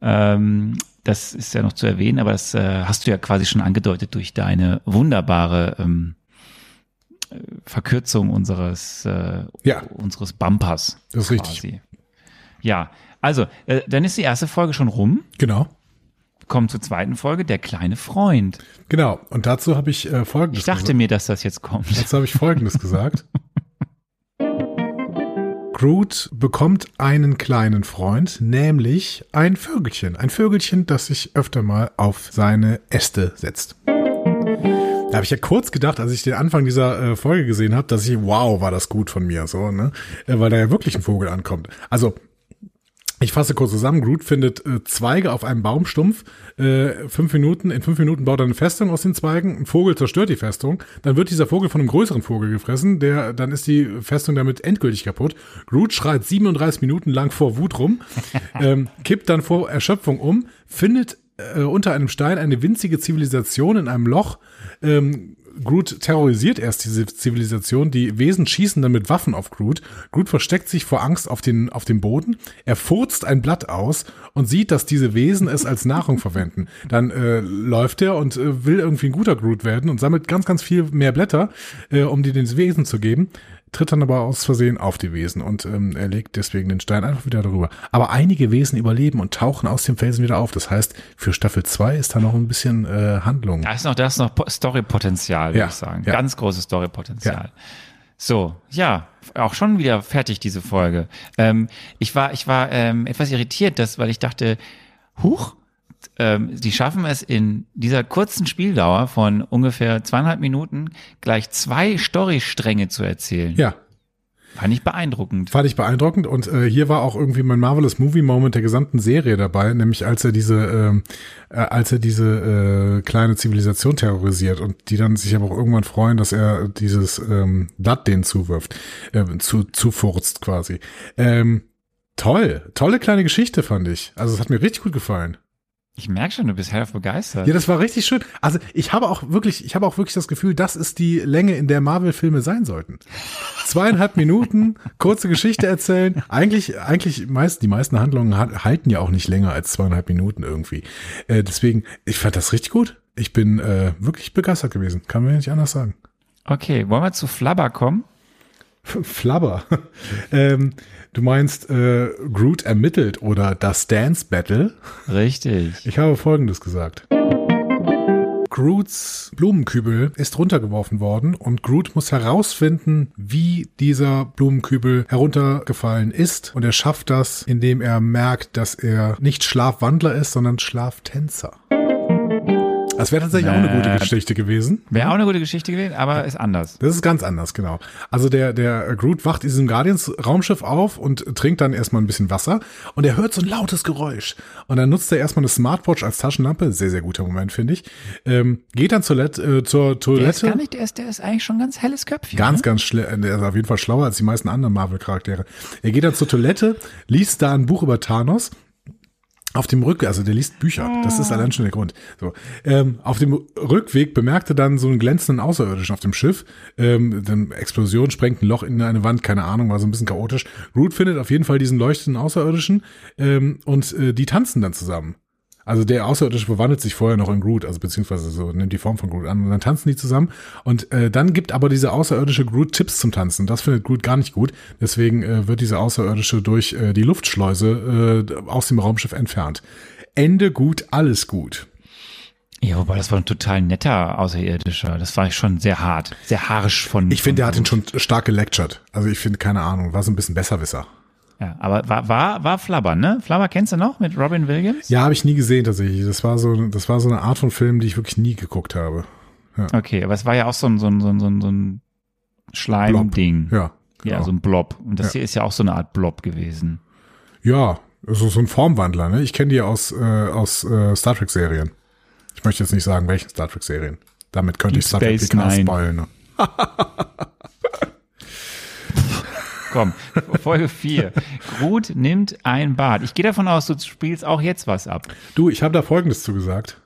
Ähm, das ist ja noch zu erwähnen, aber das äh, hast du ja quasi schon angedeutet durch deine wunderbare ähm, äh, Verkürzung unseres äh, Ja. unseres Bumpers. Das ist richtig. quasi. Ja, also äh, dann ist die erste Folge schon rum. Genau. Kommen zur zweiten Folge, der kleine Freund. Genau. Und dazu habe ich äh, Folgendes Ich dachte gesagt. mir, dass das jetzt kommt. Dazu habe ich Folgendes gesagt. Groot bekommt einen kleinen Freund, nämlich ein Vögelchen. Ein Vögelchen, das sich öfter mal auf seine Äste setzt. Da habe ich ja kurz gedacht, als ich den Anfang dieser äh, Folge gesehen habe, dass ich, wow, war das gut von mir, so, ne? Äh, weil da ja wirklich ein Vogel ankommt. Also, ich fasse kurz zusammen. Groot findet äh, Zweige auf einem Baumstumpf. Äh, fünf Minuten, in fünf Minuten baut er eine Festung aus den Zweigen. Ein Vogel zerstört die Festung. Dann wird dieser Vogel von einem größeren Vogel gefressen. Der, dann ist die Festung damit endgültig kaputt. Groot schreit 37 Minuten lang vor Wut rum, ähm, kippt dann vor Erschöpfung um, findet äh, unter einem Stein eine winzige Zivilisation in einem Loch. Ähm, Groot terrorisiert erst diese Zivilisation. Die Wesen schießen dann mit Waffen auf Groot. Groot versteckt sich vor Angst auf, den, auf dem Boden. Er furzt ein Blatt aus und sieht, dass diese Wesen es als Nahrung verwenden. Dann äh, läuft er und äh, will irgendwie ein guter Groot werden und sammelt ganz, ganz viel mehr Blätter, äh, um die den Wesen zu geben. Tritt dann aber aus Versehen auf die Wesen und ähm, er legt deswegen den Stein einfach wieder darüber. Aber einige Wesen überleben und tauchen aus dem Felsen wieder auf. Das heißt, für Staffel 2 ist da noch ein bisschen äh, Handlung. Da ist noch, da ist noch Po- Story-Potenzial, würde Ja, ich sagen. ja. Ganz großes Story-Potenzial. So, ja, auch schon wieder fertig, diese Folge. Ähm, ich war, ich war ähm, etwas irritiert, dass, weil ich dachte, huch, ähm, die schaffen es in dieser kurzen Spieldauer von ungefähr zweieinhalb Minuten gleich zwei Storystränge zu erzählen. Ja, Fand ich beeindruckend. fand ich beeindruckend und äh, hier war auch irgendwie mein Marvelous Movie Moment der gesamten Serie dabei, nämlich als er diese, ähm, äh, als er diese äh, kleine Zivilisation terrorisiert und die dann sich aber auch irgendwann freuen, dass er dieses ähm, Blatt denen zuwirft, äh, zu, zufurzt quasi. Ähm, toll, tolle kleine Geschichte fand ich. Also es hat mir richtig gut gefallen. Ich merke schon, du bist hellauf begeistert. Ja, das war richtig schön. Also ich habe auch wirklich, ich habe auch wirklich das Gefühl, das ist die Länge, in der Marvel-Filme sein sollten. Zweieinhalb Minuten, kurze Geschichte erzählen. Eigentlich, eigentlich meist, die meisten Handlungen ha- halten ja auch nicht länger als zweieinhalb Minuten irgendwie. Äh, deswegen, ich fand das richtig gut. Ich bin äh, wirklich begeistert gewesen. Kann mir nicht anders sagen. Okay, wollen wir zu Flubber kommen? Flubber. ähm, du meinst äh, Groot ermittelt oder das Dance Battle? Richtig. Ich habe Folgendes gesagt. Groots Blumenkübel ist runtergeworfen worden und Groot muss herausfinden, wie dieser Blumenkübel heruntergefallen ist. Und er schafft das, indem er merkt, dass er nicht Schlafwandler ist, sondern Schlaftänzer. Das wäre tatsächlich auch eine gute Äh, Geschichte gewesen. Wäre auch eine gute Geschichte gewesen, aber ist anders. Das ist ganz anders, genau. Also der, der Groot wacht in diesem Guardians-Raumschiff auf und trinkt dann erstmal ein bisschen Wasser und er hört so ein lautes Geräusch. Und dann nutzt er erstmal eine Smartwatch als Taschenlampe, sehr, sehr guter Moment, finde ich. Ähm, geht dann zur, Let äh, zur Der ist Toilette. gar nicht, der ist, der ist eigentlich schon ein ganz helles Köpfchen. Ganz, ne? ganz schlimm. Der ist auf jeden Fall schlauer als die meisten anderen Marvel-Charaktere. Er geht dann zur Toilette, liest da ein Buch über Thanos. Auf dem Rückweg, also der liest Bücher, das ist allein schon der Grund. So, ähm, auf dem Rückweg bemerkte dann so einen glänzenden Außerirdischen auf dem Schiff. Ähm, dann Explosion sprengt ein Loch in eine Wand, keine Ahnung, war so ein bisschen chaotisch. Groot findet auf jeden Fall diesen leuchtenden Außerirdischen ähm, und äh, die tanzen dann zusammen. Also der Außerirdische verwandelt sich vorher noch in Groot, also beziehungsweise so nimmt die Form von Groot an und dann tanzen die zusammen und äh, dann gibt aber dieser außerirdische Groot Tipps zum Tanzen. Das findet Groot gar nicht gut, deswegen äh, wird dieser Außerirdische durch äh, die Luftschleuse äh, aus dem Raumschiff entfernt. Ende gut, alles gut. Ja, wobei das war ein total netter Außerirdischer. Das war schon sehr hart, sehr harsch von. Ich finde, der hat ihn schon stark gelectured. Also ich finde, keine Ahnung, war so ein bisschen Besserwisser. Ja, aber war, war, war Flubber, ne? Flubber kennst du noch mit Robin Williams? Ja, habe ich nie gesehen tatsächlich. Das war so, das war so eine Art von Film, die ich wirklich nie geguckt habe. Okay, aber es war ja auch so ein, so ein, so ein, so ein, so Schleimding. Ja. Ja, genau. so ein Blob. Und das Ja. hier ist ja auch so eine Art Blob gewesen. Ja, also so ein Formwandler, ne? Ich kenne die aus, äh, aus äh, Star Trek-Serien. Ich möchte jetzt nicht sagen, welchen Star Trek-Serien. Damit könnte ich Deep Star Trek Space Picard spoilen. Komm, Folge 4. Groot nimmt ein Bad. Ich gehe davon aus, du spielst auch jetzt was ab. Du, ich habe da Folgendes zugesagt.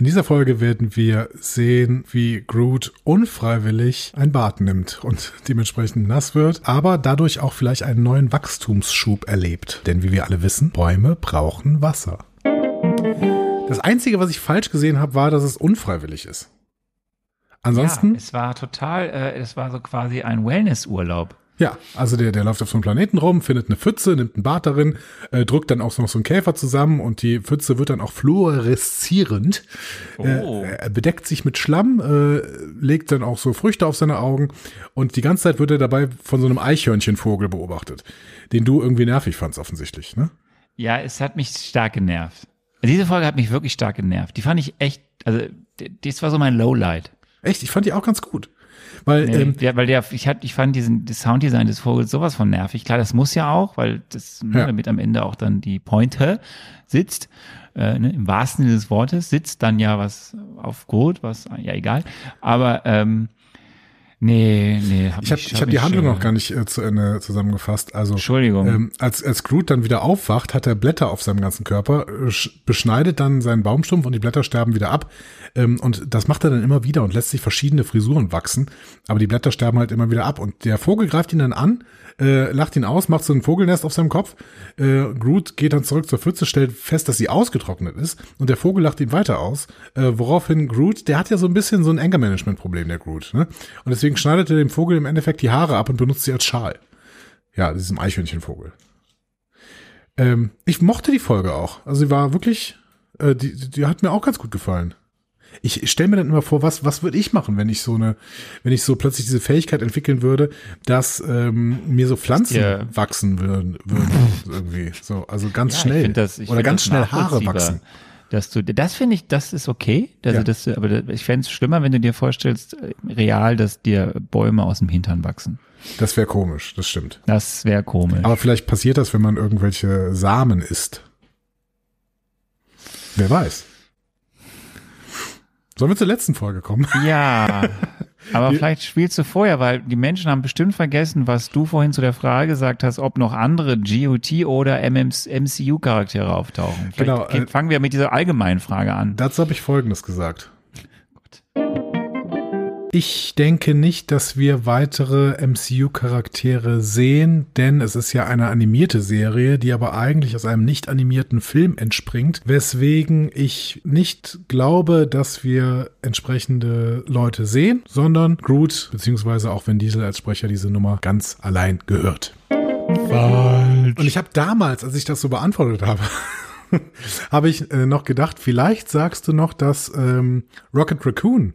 In dieser Folge werden wir sehen, wie Groot unfreiwillig ein Bad nimmt und dementsprechend nass wird, aber dadurch auch vielleicht einen neuen Wachstumsschub erlebt. Denn wie wir alle wissen, Bäume brauchen Wasser. Das Einzige, was ich falsch gesehen habe, war, dass es unfreiwillig ist. Ansonsten, Ja, es war total, äh, es war so quasi ein Wellnessurlaub. Ja, also der, der läuft auf so einem Planeten rum, findet eine Pfütze, nimmt ein Bad darin, äh, drückt dann auch noch so einen Käfer zusammen und die Pfütze wird dann auch fluoreszierend, Oh. äh, er bedeckt sich mit Schlamm, äh, legt dann auch so Früchte auf seine Augen und die ganze Zeit wird er dabei von so einem Eichhörnchenvogel beobachtet, den du irgendwie nervig fandst offensichtlich, ne? Ja, es hat mich stark genervt. Diese Folge hat mich wirklich stark genervt. Die fand ich echt, also, das war so mein Lowlight. Echt, ich fand die auch ganz gut. Weil, Nee, ähm, ja, weil der, ich, hat, ich fand diesen das Sounddesign des Vogels sowas von nervig. Klar, das muss ja auch, weil das, ne, Ja. damit am Ende auch dann die Pointe sitzt, äh, ne, im wahrsten Sinne des Wortes, sitzt dann ja was auf Grot, was, ja egal. Aber, ähm, nee, nee. Hab ich habe mich- ich hab die Handlung äh, noch gar nicht äh, zu Ende zusammengefasst. Also Entschuldigung. Ähm, als, als Groot dann wieder aufwacht, hat er Blätter auf seinem ganzen Körper, äh, sch- beschneidet dann seinen Baumstumpf und die Blätter sterben wieder ab. Ähm, und das macht er dann immer wieder und lässt sich verschiedene Frisuren wachsen. Aber die Blätter sterben halt immer wieder ab. Und der Vogel greift ihn dann an, äh, lacht ihn aus, macht so ein Vogelnest auf seinem Kopf. Äh, Groot geht dann zurück zur Pfütze, stellt fest, dass sie ausgetrocknet ist. Und der Vogel lacht ihn weiter aus. Äh, woraufhin Groot, der hat ja so ein bisschen so ein Anger-Management-Problem, der Groot. Ne? Und deswegen schneidet er dem Vogel im Endeffekt die Haare ab und benutzt sie als Schal. Ja, diesem Eichhörnchenvogel. Ähm, ich mochte die Folge auch. Also sie war wirklich, äh, die, die hat mir auch ganz gut gefallen. Ich stelle mir dann immer vor, was, was würde ich machen, wenn ich so eine, wenn ich so plötzlich diese Fähigkeit entwickeln würde, dass ähm, mir so Pflanzen Ja. wachsen würden, würden irgendwie. So, also ganz Ja, schnell. das- Oder ganz schnell Haare wachsen. Dass du, das finde ich, das ist okay. Also Ja. das, aber ich fände es schlimmer, wenn du dir vorstellst, äh, real, dass dir Bäume aus dem Hintern wachsen. Das wäre komisch, das stimmt. Das wäre komisch. Aber vielleicht passiert das, wenn man irgendwelche Samen isst. Wer weiß. Sollen wir zur letzten Folge kommen? Ja, aber vielleicht spielst du vorher, weil die Menschen haben bestimmt vergessen, was du vorhin zu der Frage gesagt hast, ob noch andere GOT oder MCU-Charaktere auftauchen. Vielleicht Genau, äh, fangen wir mit dieser allgemeinen Frage an. Dazu habe ich Folgendes gesagt. Ich denke nicht, dass wir weitere MCU-Charaktere sehen, denn es ist ja eine animierte Serie, die aber eigentlich aus einem nicht animierten Film entspringt, weswegen ich nicht glaube, dass wir entsprechende Leute sehen, sondern Groot beziehungsweise auch Vin Diesel als Sprecher diese Nummer ganz allein gehört. Falsch. Und ich habe damals, als ich das so beantwortet habe, habe ich äh, noch gedacht, vielleicht sagst du noch, dass ähm, Rocket Raccoon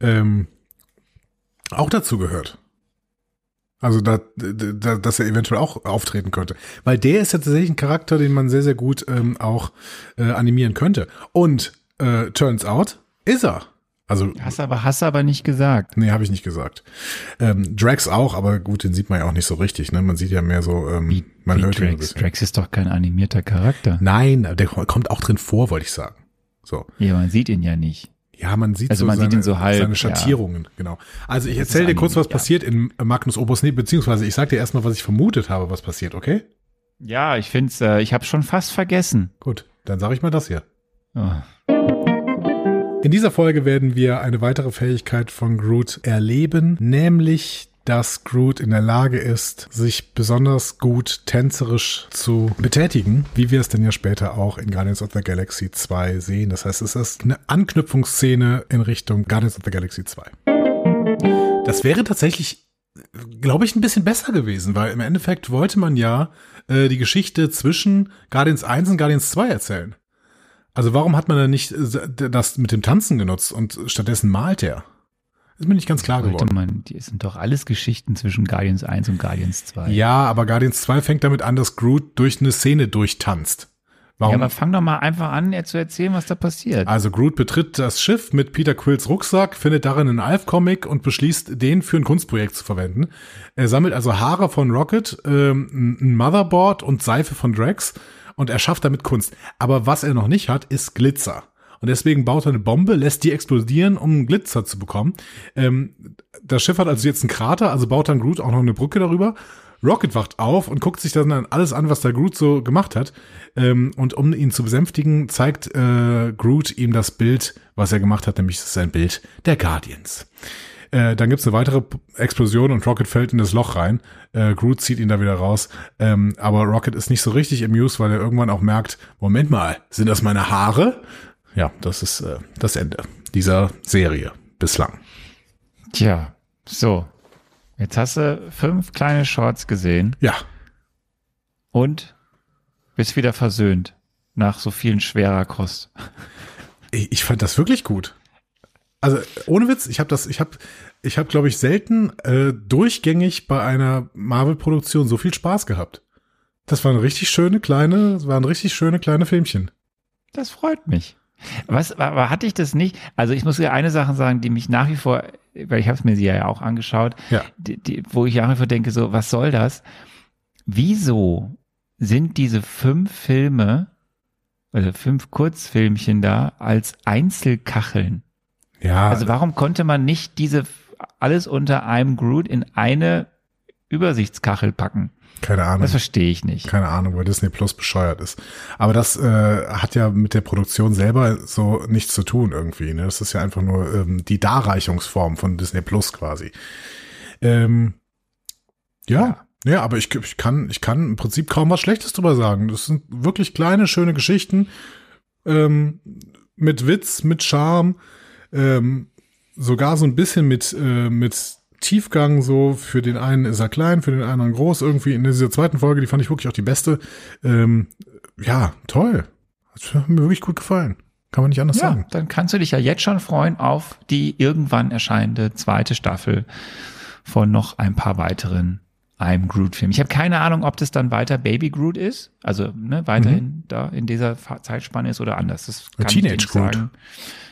ähm, auch dazu gehört. Also, da, da, dass er eventuell auch auftreten könnte. Weil der ist ja tatsächlich ein Charakter, den man sehr, sehr gut ähm, auch äh, animieren könnte. Und äh, turns out, ist er. Also, Hast aber, hast aber nicht gesagt. nee, habe ich nicht gesagt. Ähm, Drax auch, aber gut, den sieht man ja auch nicht so richtig. Ne? Man sieht ja mehr so, ähm, man Wie hört ihn ein Drax. bisschen. Drax ist doch kein animierter Charakter. Nein, der kommt auch drin vor, wollte ich sagen. So. Ja, man sieht ihn ja nicht. Ja, man sieht Also so man seine, sieht ihn so halb, seine ja. Schattierungen, genau. Also ich erzähle dir kurz, was ja. passiert in Magnus Opus, nee, beziehungsweise ich sag dir erstmal, was ich vermutet habe, was passiert, okay? Ja, ich find's, äh, ich habe schon fast vergessen. Gut, dann sage ich mal das hier. Oh. In dieser Folge werden wir eine weitere Fähigkeit von Groot erleben, nämlich dass Groot in der Lage ist, sich besonders gut tänzerisch zu betätigen, wie wir es denn ja später auch in Guardians of the Galaxy 2 sehen. Das heißt, es ist eine Anknüpfungsszene in Richtung Guardians of the Galaxy 2. Das wäre tatsächlich, glaube ich, ein bisschen besser gewesen, weil im Endeffekt wollte man ja äh, die Geschichte zwischen Guardians 1 und Guardians 2 erzählen. Also warum hat man dann nicht äh, das mit dem Tanzen genutzt und stattdessen malt er? Ist mir nicht ganz klar geworden. man, die sind doch alles Geschichten zwischen Guardians 1 und Guardians 2. Ja, aber Guardians 2 fängt damit an, dass Groot durch eine Szene durchtanzt. Ja, Warum? aber fang doch mal einfach an, jetzt zu erzählen, was da passiert. also Groot betritt das Schiff mit Peter Quills Rucksack, findet darin einen Alf-Comic und beschließt, den für ein Kunstprojekt zu verwenden. Er sammelt also Haare von Rocket, ähm, ein Motherboard und Seife von Drax und er schafft damit Kunst. Aber was er noch nicht hat, ist Glitzer. Und deswegen baut er eine Bombe, lässt die explodieren, um Glitzer zu bekommen. Ähm, das Schiff hat also jetzt einen Krater, also baut dann Groot auch noch eine Brücke darüber. Rocket wacht auf und guckt sich dann alles an, was der Groot so gemacht hat. Ähm, und um ihn zu besänftigen, zeigt äh, Groot ihm das Bild, was er gemacht hat, nämlich das ist ein Bild der Guardians. Äh, dann gibt's eine weitere Explosion und Rocket fällt in das Loch rein. Äh, Groot zieht ihn da wieder raus. Ähm, aber Rocket ist nicht so richtig amused, weil er irgendwann auch merkt, Moment mal, sind das meine Haare? Ja, das ist äh, das Ende dieser Serie bislang. Tja, so. Jetzt hast du fünf kleine Shorts gesehen Ja, und bist wieder versöhnt nach so vielen schwerer Kost. ich, ich fand das wirklich gut. Also ohne Witz, ich habe das, ich habe, ich habe, glaube ich, selten äh, durchgängig bei einer Marvel-Produktion so viel Spaß gehabt. Das waren richtig schöne kleine, das waren richtig schöne kleine Filmchen. Das freut mich. Was, aber hatte ich das nicht? Also ich muss ja eine Sache sagen, die mich nach wie vor, weil ich habe es mir sie ja auch angeschaut, Ja. die, die, wo ich nach wie vor denke, so, was soll das? Wieso sind diese fünf Filme, also fünf Kurzfilmchen da, als Einzelkacheln? Ja, Also warum konnte man nicht diese alles unter einem Groot in eine Übersichtskachel packen? Keine Ahnung. Das verstehe ich nicht. Keine Ahnung, weil Disney Plus bescheuert ist. Aber das äh, hat ja mit der Produktion selber so nichts zu tun irgendwie. Ne? Das ist ja einfach nur ähm, die Darreichungsform von Disney Plus quasi. Ähm, ja, ja, aber ich, ich kann, ich kann im Prinzip kaum was Schlechtes drüber sagen. Das sind wirklich kleine, schöne Geschichten ähm, mit Witz, mit Charme, ähm, sogar so ein bisschen mit äh, mit Tiefgang so. Für den einen ist er klein, für den anderen groß. Irgendwie in dieser zweiten Folge, die fand ich wirklich auch die beste. Ähm, ja, toll. Hat mir wirklich gut gefallen. Kann man nicht anders Ja, sagen. dann kannst du dich ja jetzt schon freuen auf die irgendwann erscheinende zweite Staffel von noch ein paar weiteren I'm Groot-Filmen. Ich habe keine Ahnung, ob das dann weiter Baby Groot ist, also ne, weiterhin da in dieser Zeitspanne ist oder anders. Das kann ich Teenage nicht Groot. sagen.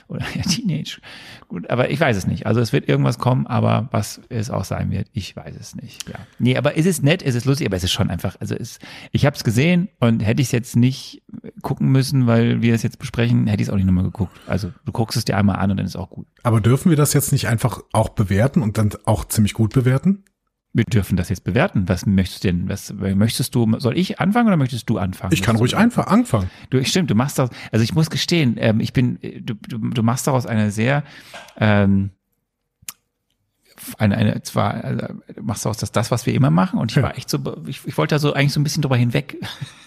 Oder ja, Teenage. Gut, aber ich weiß es nicht. Also es wird irgendwas kommen, aber was es auch sein wird, ich weiß es nicht. Ja. Nee, aber es ist nett, es ist lustig, aber es ist schon einfach, also es, ich habe es gesehen und hätte ich es jetzt nicht gucken müssen, weil wir es jetzt besprechen, hätte ich es auch nicht nochmal geguckt. Also du guckst es dir einmal an und dann ist auch gut. Aber dürfen wir das jetzt nicht einfach auch bewerten und dann auch ziemlich gut bewerten? Wir dürfen das jetzt bewerten. Was möchtest du denn? Was möchtest du? Soll ich anfangen oder möchtest du anfangen? Ich kann ruhig einfach anfangen. Du, stimmt, du machst das. Also ich muss gestehen, ähm, ich bin, du, du, du machst daraus eine sehr ähm, eine, eine zwar also, machst auch das, das, was wir immer machen und ich war echt so, ich, ich wollte da so eigentlich so ein bisschen drüber hinweg.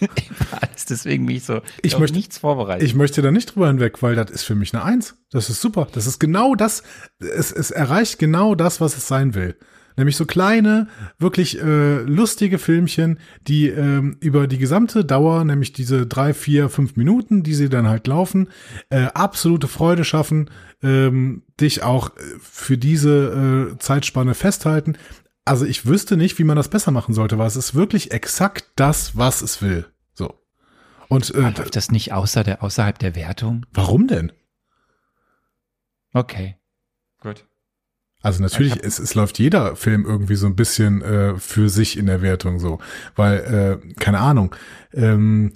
Alles, deswegen bin ich so, Ich möchte- nichts vorbereitet. Ich möchte da nicht drüber hinweg, weil das ist für mich eine Eins. Das ist super. Das ist genau das. Es, es erreicht genau das, was es sein will. Nämlich so kleine, wirklich äh, lustige Filmchen, die ähm, über die gesamte Dauer, nämlich diese drei, vier, fünf Minuten, die sie dann halt laufen, äh, absolute Freude schaffen, ähm, dich auch äh, für diese äh, Zeitspanne festhalten. Also ich wüsste nicht, wie man das besser machen sollte, weil es ist wirklich exakt das, was es will. So. Und äh, Läuft das nicht außer der, außerhalb der Wertung? warum denn? Okay. Gut. Also natürlich, es, es läuft jeder Film irgendwie so ein bisschen äh, für sich in der Wertung so, weil äh, keine Ahnung. Ähm,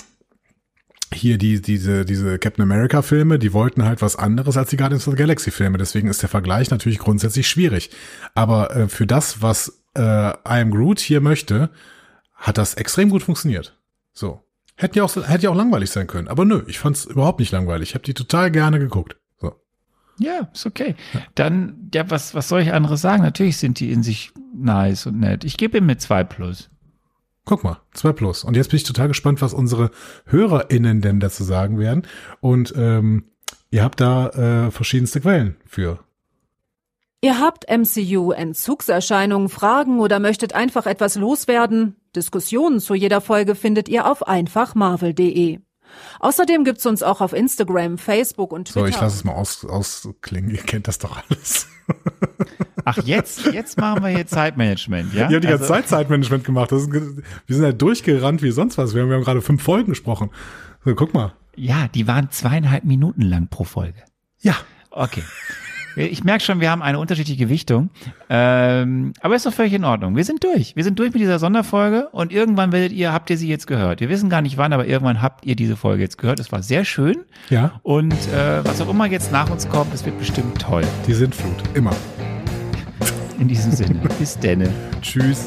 hier die diese diese Captain America Filme, die wollten halt was anderes als die Guardians of the Galaxy Filme, deswegen ist der Vergleich natürlich grundsätzlich schwierig. Aber äh, für das, was äh, I Am Groot hier möchte, hat das extrem gut funktioniert. So hätte ja auch hätte ja auch langweilig sein können, aber nö, ich fand's überhaupt nicht langweilig. Ich habe die total gerne geguckt. Ja, ist okay. Dann, ja, was, was soll ich anderes sagen? Natürlich sind die in sich nice und nett. Ich gebe ihm mit zwei plus. Guck mal, 2 plus. Und jetzt bin ich total gespannt, was unsere HörerInnen denn dazu sagen werden. Und ähm, ihr habt da äh, verschiedenste Quellen für. Ihr habt MCU-Entzugserscheinungen, Fragen oder möchtet einfach etwas loswerden? Diskussionen zu jeder Folge findet ihr auf einfachmarvel.de. Außerdem gibt's uns auch auf Instagram, Facebook und So, Twitter. ich lasse es mal aus, ausklingen. Ihr kennt das doch alles. Ach, jetzt, jetzt machen wir hier Zeitmanagement, ja? Ihr habt die ganze Also- Zeit Zeitmanagement gemacht. Das ist, wir sind halt durchgerannt wie sonst was. Wir haben, wir haben gerade fünf Folgen gesprochen. So, guck mal. Ja, die waren zweieinhalb Minuten lang pro Folge. Ja, Okay. Ich merke schon, wir haben eine unterschiedliche Gewichtung. Ähm, aber ist doch völlig in Ordnung. Wir sind durch. Wir sind durch mit dieser Sonderfolge und irgendwann werdet ihr, habt ihr sie jetzt gehört. Wir wissen gar nicht wann, aber irgendwann habt ihr diese Folge jetzt gehört. Es war sehr schön. ja, Und äh, was auch immer jetzt nach uns kommt, es wird bestimmt toll. die Sintflut. Immer. In diesem Sinne. Bis denne. Tschüss.